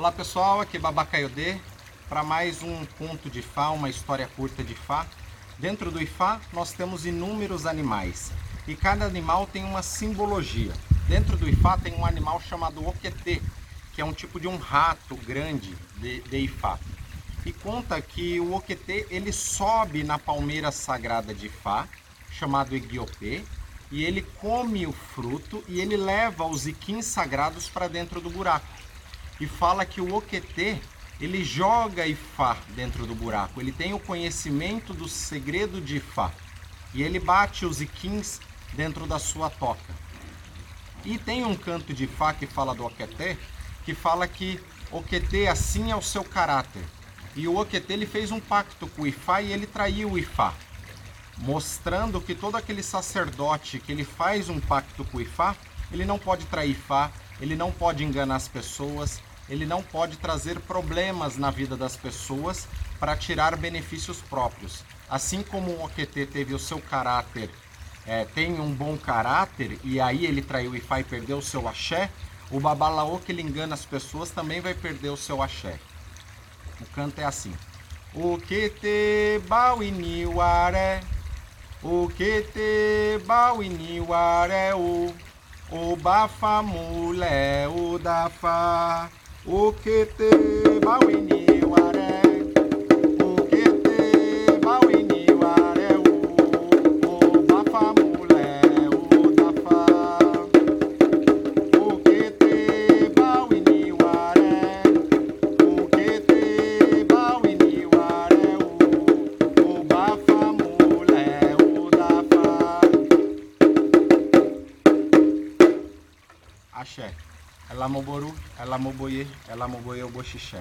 Olá pessoal, aqui é Babacaiodê para mais um conto de Fá, uma história curta de Fá. Dentro do Ifá nós temos inúmeros animais e cada animal tem uma simbologia. Dentro do Ifá tem um animal chamado Oquetê, que é um tipo de um rato grande de, de Ifá. E conta que o Oquetê ele sobe na palmeira sagrada de Ifá, chamado Eguiopê, e ele come o fruto e ele leva os iquins sagrados para dentro do buraco e fala que o Oquetê ele joga Ifá dentro do buraco. Ele tem o conhecimento do segredo de Ifá. E ele bate os iquins dentro da sua toca. E tem um canto de Ifá que fala do Oquetê, que fala que Oquetê assim é o seu caráter. E o Oquetê ele fez um pacto com o Ifá e ele traiu o Ifá. Mostrando que todo aquele sacerdote que ele faz um pacto com o Ifá, ele não pode trair Ifá, ele não pode enganar as pessoas, ele não pode trazer problemas na vida das pessoas para tirar benefícios próprios. Assim como o Oquetê teve o seu caráter, é, tem um bom caráter, e aí ele traiu Ifá e perdeu o seu axé, o Babalaô que ele engana as pessoas também vai perder o seu axé. O canto é assim. O que te bauiniuaré, o que te bauiniuaré, o o bafamulé, o dafa. O que te bauini waré, o que te bauini waré, o o bafamulé, o dafa. O que te bauini waré, o que te bauini waré, o o bafamulé, o dafa. Axé. elamoboru elamoboye elamoboye ogbo ṣíṣe